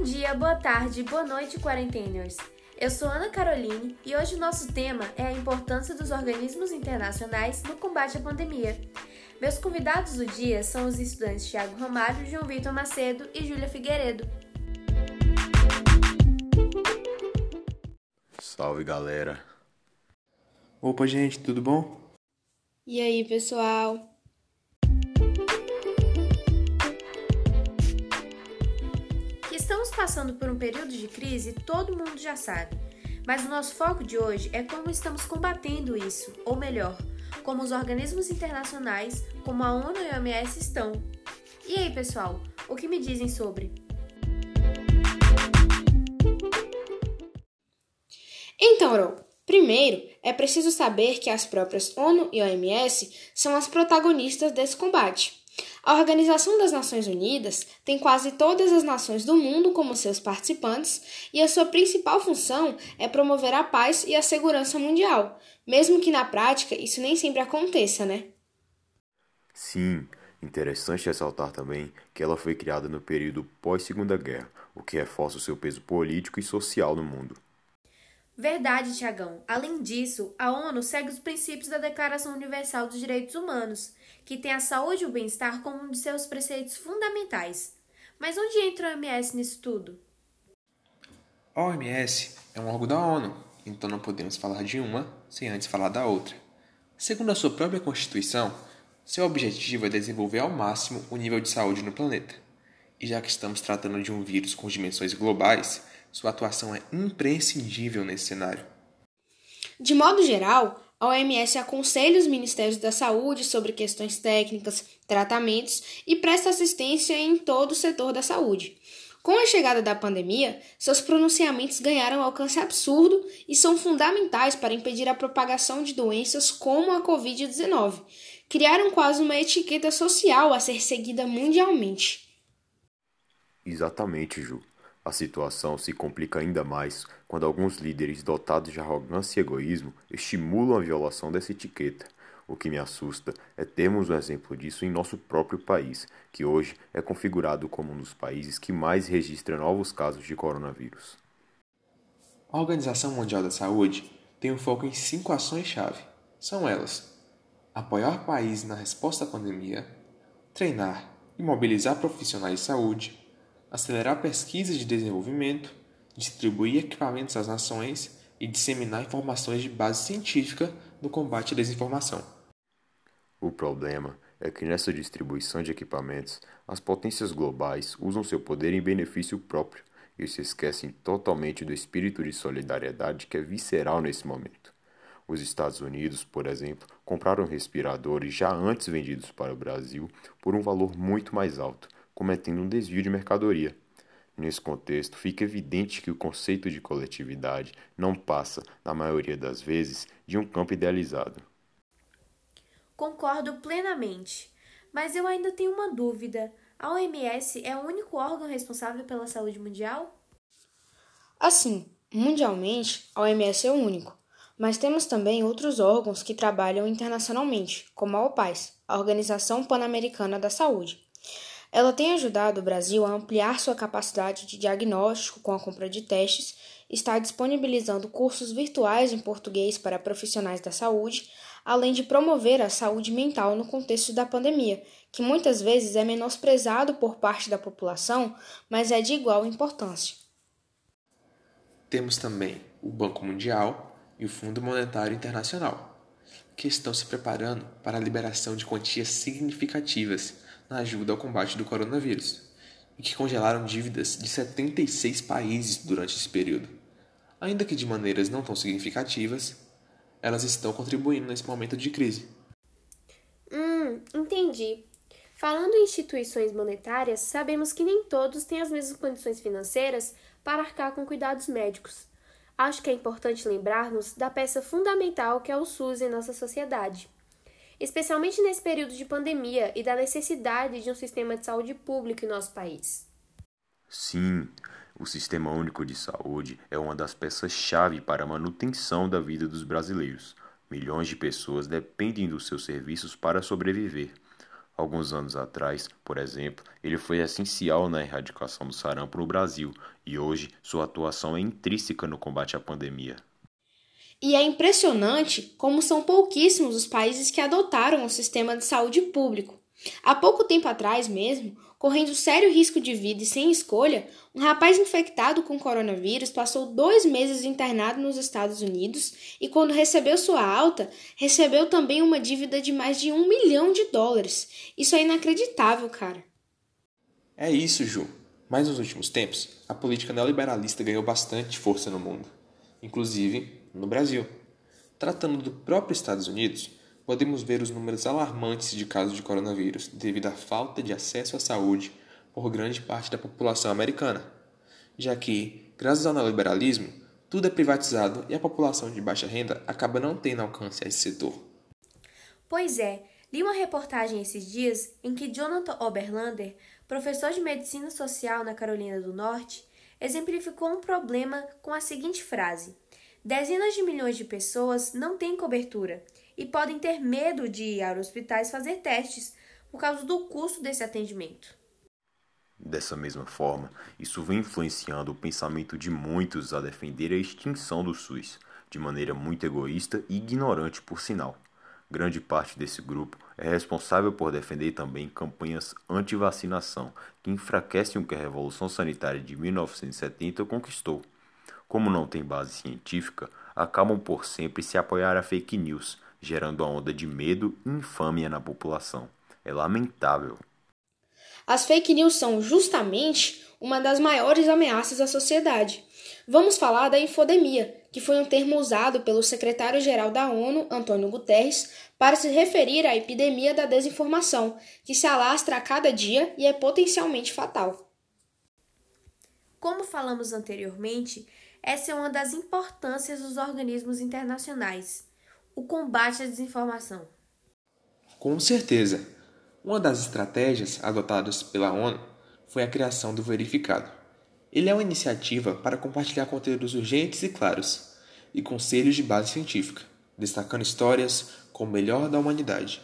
Bom dia, boa tarde, boa noite, quarenteners. Eu sou Ana Caroline e hoje o nosso tema é a importância dos organismos internacionais no combate à pandemia. Meus convidados do dia são os estudantes Tiago Romário, João Vitor Macedo e Júlia Figueiredo. Salve galera! Opa, gente, tudo bom? E aí, pessoal? Estamos passando por um período de crise, todo mundo já sabe. Mas o nosso foco de hoje é como estamos combatendo isso, ou melhor, como os organismos internacionais, como a ONU e a OMS estão. E aí, pessoal, o que me dizem sobre? Então, Ro, primeiro é preciso saber que as próprias ONU e OMS são as protagonistas desse combate. A Organização das Nações Unidas tem quase todas as nações do mundo como seus participantes e a sua principal função é promover a paz e a segurança mundial, mesmo que na prática isso nem sempre aconteça, né? Sim, interessante ressaltar também que ela foi criada no período pós-Segunda Guerra, o que reforça o seu peso político e social no mundo. Verdade, Tiagão. Além disso, a ONU segue os princípios da Declaração Universal dos Direitos Humanos, que tem a saúde e o bem-estar como um de seus preceitos fundamentais. Mas onde entra a OMS nisso tudo? A OMS é um órgão da ONU, então não podemos falar de uma sem antes falar da outra. Segundo a sua própria Constituição, seu objetivo é desenvolver ao máximo o nível de saúde no planeta. E já que estamos tratando de um vírus com dimensões globais, sua atuação é imprescindível nesse cenário. De modo geral, a OMS aconselha os Ministérios da Saúde sobre questões técnicas, tratamentos e presta assistência em todo o setor da saúde. Com a chegada da pandemia, seus pronunciamentos ganharam alcance absurdo e são fundamentais para impedir a propagação de doenças como a Covid-19. Criaram quase uma etiqueta social a ser seguida mundialmente. Exatamente, Ju. A situação se complica ainda mais quando alguns líderes dotados de arrogância e egoísmo estimulam a violação dessa etiqueta. O que me assusta é termos um exemplo disso em nosso próprio país, que hoje é configurado como um dos países que mais registra novos casos de coronavírus. A Organização Mundial da Saúde tem um foco em cinco ações-chave. São elas: apoiar países na resposta à pandemia, treinar e mobilizar profissionais de saúde, acelerar pesquisas de desenvolvimento, distribuir equipamentos às nações e disseminar informações de base científica no combate à desinformação. O problema é que nessa distribuição de equipamentos, as potências globais usam seu poder em benefício próprio e se esquecem totalmente do espírito de solidariedade que é visceral nesse momento. Os Estados Unidos, por exemplo, compraram respiradores já antes vendidos para o Brasil por um valor muito mais alto, cometendo um desvio de mercadoria. Nesse contexto, fica evidente que o conceito de coletividade não passa, na maioria das vezes, de um campo idealizado. Concordo plenamente, mas eu ainda tenho uma dúvida. A OMS é o único órgão responsável pela saúde mundial? Assim, mundialmente, a OMS é o único, mas temos também outros órgãos que trabalham internacionalmente, como a OPAS, a Organização Pan-Americana da Saúde. Ela tem ajudado o Brasil a ampliar sua capacidade de diagnóstico com a compra de testes, está disponibilizando cursos virtuais em português para profissionais da saúde, além de promover a saúde mental no contexto da pandemia, que muitas vezes é menosprezado por parte da população, mas é de igual importância. Temos também o Banco Mundial e o Fundo Monetário Internacional, que estão se preparando para a liberação de quantias significativas na ajuda ao combate do coronavírus e que congelaram dívidas de 76 países durante esse período. Ainda que de maneiras não tão significativas, elas estão contribuindo nesse momento de crise. Hum, entendi. Falando em instituições monetárias, sabemos que nem todos têm as mesmas condições financeiras para arcar com cuidados médicos. Acho que é importante lembrarmos da peça fundamental que é o SUS em nossa sociedade especialmente nesse período de pandemia e da necessidade de um sistema de saúde público em nosso país. Sim, o Sistema Único de Saúde é uma das peças-chave para a manutenção da vida dos brasileiros. Milhões de pessoas dependem dos seus serviços para sobreviver. Alguns anos atrás, por exemplo, ele foi essencial na erradicação do sarampo no Brasil e hoje sua atuação é intrínseca no combate à pandemia. E é impressionante como são pouquíssimos os países que adotaram o sistema de saúde público. Há pouco tempo atrás mesmo, correndo sério risco de vida e sem escolha, um rapaz infectado com coronavírus passou dois meses internado nos Estados Unidos e, quando recebeu sua alta, recebeu também uma dívida de mais de um milhão de dólares. Isso é inacreditável, cara. É isso, Ju. Mas nos últimos tempos, a política neoliberalista ganhou bastante força no mundo, inclusive no Brasil. Tratando do próprio Estados Unidos, podemos ver os números alarmantes de casos de coronavírus devido à falta de acesso à saúde por grande parte da população americana, já que, graças ao neoliberalismo, tudo é privatizado e a população de baixa renda acaba não tendo alcance a esse setor. Pois é, li uma reportagem esses dias em que Jonathan Oberlander, professor de medicina social na Carolina do Norte, exemplificou um problema com a seguinte frase: Dezenas de milhões de pessoas não têm cobertura e podem ter medo de ir aos hospitais fazer testes por causa do custo desse atendimento. Dessa mesma forma, isso vem influenciando o pensamento de muitos a defender a extinção do SUS, de maneira muito egoísta e ignorante, por sinal. Grande parte desse grupo é responsável por defender também campanhas anti-vacinação, que enfraquecem o que a Revolução Sanitária de 1970 conquistou. Como não tem base científica, acabam por sempre se apoiar a fake news, gerando a onda de medo e infâmia na população. É lamentável. As fake news são justamente uma das maiores ameaças à sociedade. Vamos falar da infodemia, que foi um termo usado pelo secretário-geral da ONU, Antônio Guterres, para se referir à epidemia da desinformação, que se alastra a cada dia e é potencialmente fatal. Como falamos anteriormente, essa é uma das importâncias dos organismos internacionais o combate à desinformação? Com certeza. Uma das estratégias adotadas pela ONU foi a criação do Verificado. Ele é uma iniciativa para compartilhar conteúdos urgentes e claros, e conselhos de base científica, destacando histórias com o melhor da humanidade.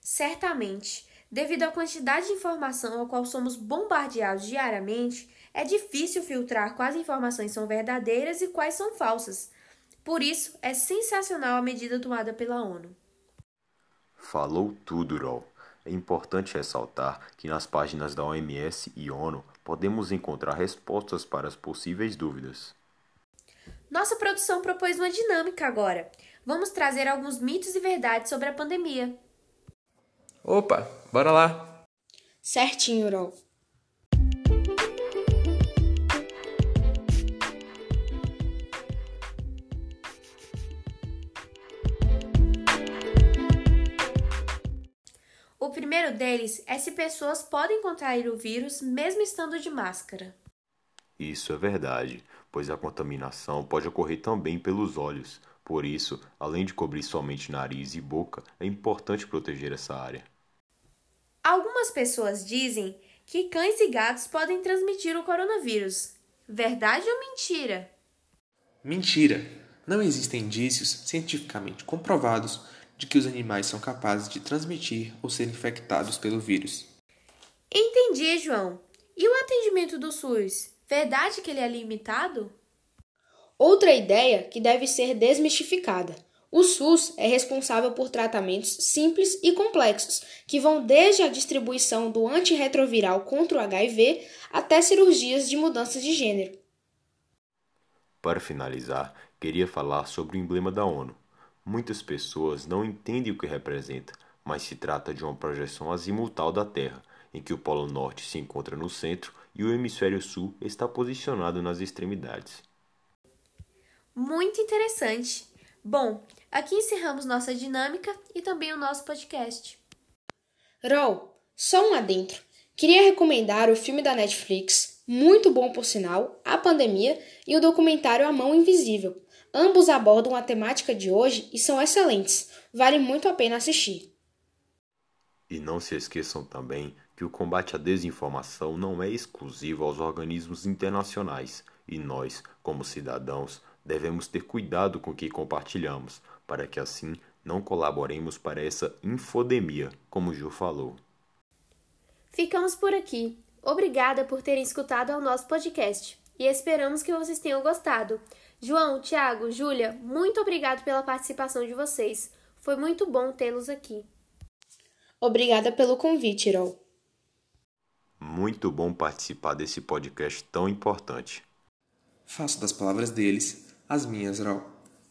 Certamente, devido à quantidade de informação ao qual somos bombardeados diariamente, é difícil filtrar quais informações são verdadeiras e quais são falsas. Por isso, é sensacional a medida tomada pela ONU. Falou tudo, Rol. É importante ressaltar que nas páginas da OMS e ONU podemos encontrar respostas para as possíveis dúvidas. Nossa produção propôs uma dinâmica agora. Vamos trazer alguns mitos e verdades sobre a pandemia. Opa, bora lá! Certinho, Rol. Primeiro deles é se pessoas podem contrair o vírus mesmo estando de máscara. Isso é verdade, pois a contaminação pode ocorrer também pelos olhos. Por isso, além de cobrir somente nariz e boca, é importante proteger essa área. Algumas pessoas dizem que cães e gatos podem transmitir o coronavírus. Verdade ou mentira? Mentira! Não existem indícios cientificamente comprovados de que os animais são capazes de transmitir ou ser infectados pelo vírus. Entendi, João. E o atendimento do SUS? Verdade que ele é limitado? Outra ideia que deve ser desmistificada. O SUS é responsável por tratamentos simples e complexos, que vão desde a distribuição do antirretroviral contra o HIV até cirurgias de mudanças de gênero. Para finalizar, queria falar sobre o emblema da ONU, Muitas pessoas não entendem o que representa, mas se trata de uma projeção azimutal da Terra, em que o Polo Norte se encontra no centro e o hemisfério sul está posicionado nas extremidades. Muito interessante. Bom, aqui encerramos nossa dinâmica e também o nosso podcast. Rol, só um adentro. Queria recomendar o filme da Netflix, muito bom por sinal, A Pandemia e o documentário A Mão Invisível. Ambos abordam a temática de hoje e são excelentes. Vale muito a pena assistir. E não se esqueçam também que o combate à desinformação não é exclusivo aos organismos internacionais e nós, como cidadãos, devemos ter cuidado com o que compartilhamos, para que assim Não colaboremos para essa infodemia, como o Ju falou. Ficamos por aqui. Obrigada por terem escutado ao nosso podcast e esperamos que vocês tenham gostado. João, Tiago, Júlia, muito obrigado pela participação de vocês. Foi muito bom tê-los aqui. Obrigada pelo convite, Irol. Muito bom participar desse podcast tão importante. Faço das palavras deles as minhas, Rol.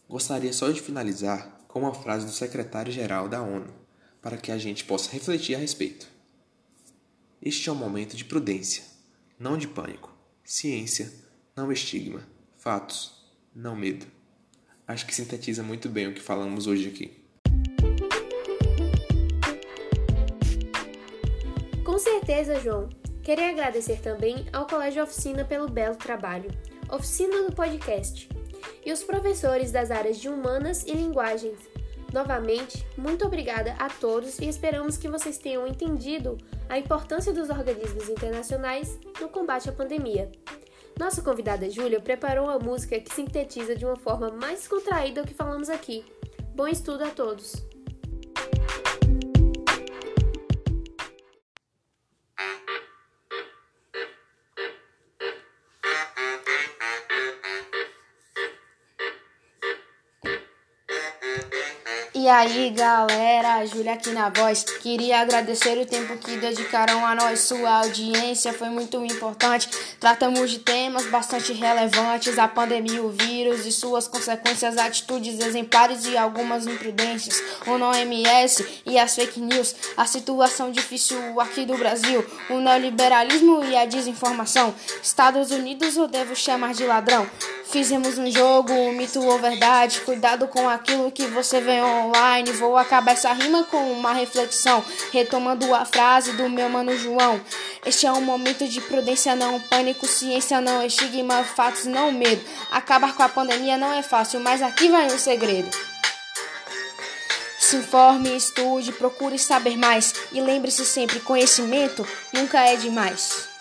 Gostaria só de finalizar com uma frase do secretário-geral da ONU, para que a gente possa refletir a respeito. Este é um momento de prudência, não de pânico. Ciência, não estigma. Fatos, não medo. Acho que sintetiza muito bem o que falamos hoje aqui. Com certeza, João. Queria agradecer também ao Colégio Oficina pelo belo trabalho. Oficina do Podcast. E os professores das áreas de Humanas e Linguagens. Novamente, muito obrigada a todos e esperamos que vocês tenham entendido a importância dos organismos internacionais no combate à pandemia. Nossa convidada Júlia preparou uma música que sintetiza de uma forma mais contraída o que falamos aqui. Bom estudo a todos! E aí, galera, Júlia aqui na voz. Queria agradecer o tempo que dedicaram a nós. Sua audiência foi muito importante. Tratamos de temas bastante relevantes: a pandemia, o vírus e suas consequências, atitudes exemplares e algumas imprudências. O não MS e as fake news, a situação difícil aqui do Brasil, o neoliberalismo e a desinformação. Estados Unidos eu devo chamar de ladrão. Fizemos um jogo, um mito ou verdade. Cuidado com aquilo que você vê online. Vou acabar essa rima com uma reflexão, retomando a frase do meu mano João. Este é um momento de prudência, não pânico, ciência, não estigma, fatos, não medo. Acabar com a pandemia não é fácil, mas aqui vai um segredo. Se informe, estude, procure saber mais e lembre-se sempre: conhecimento nunca é demais.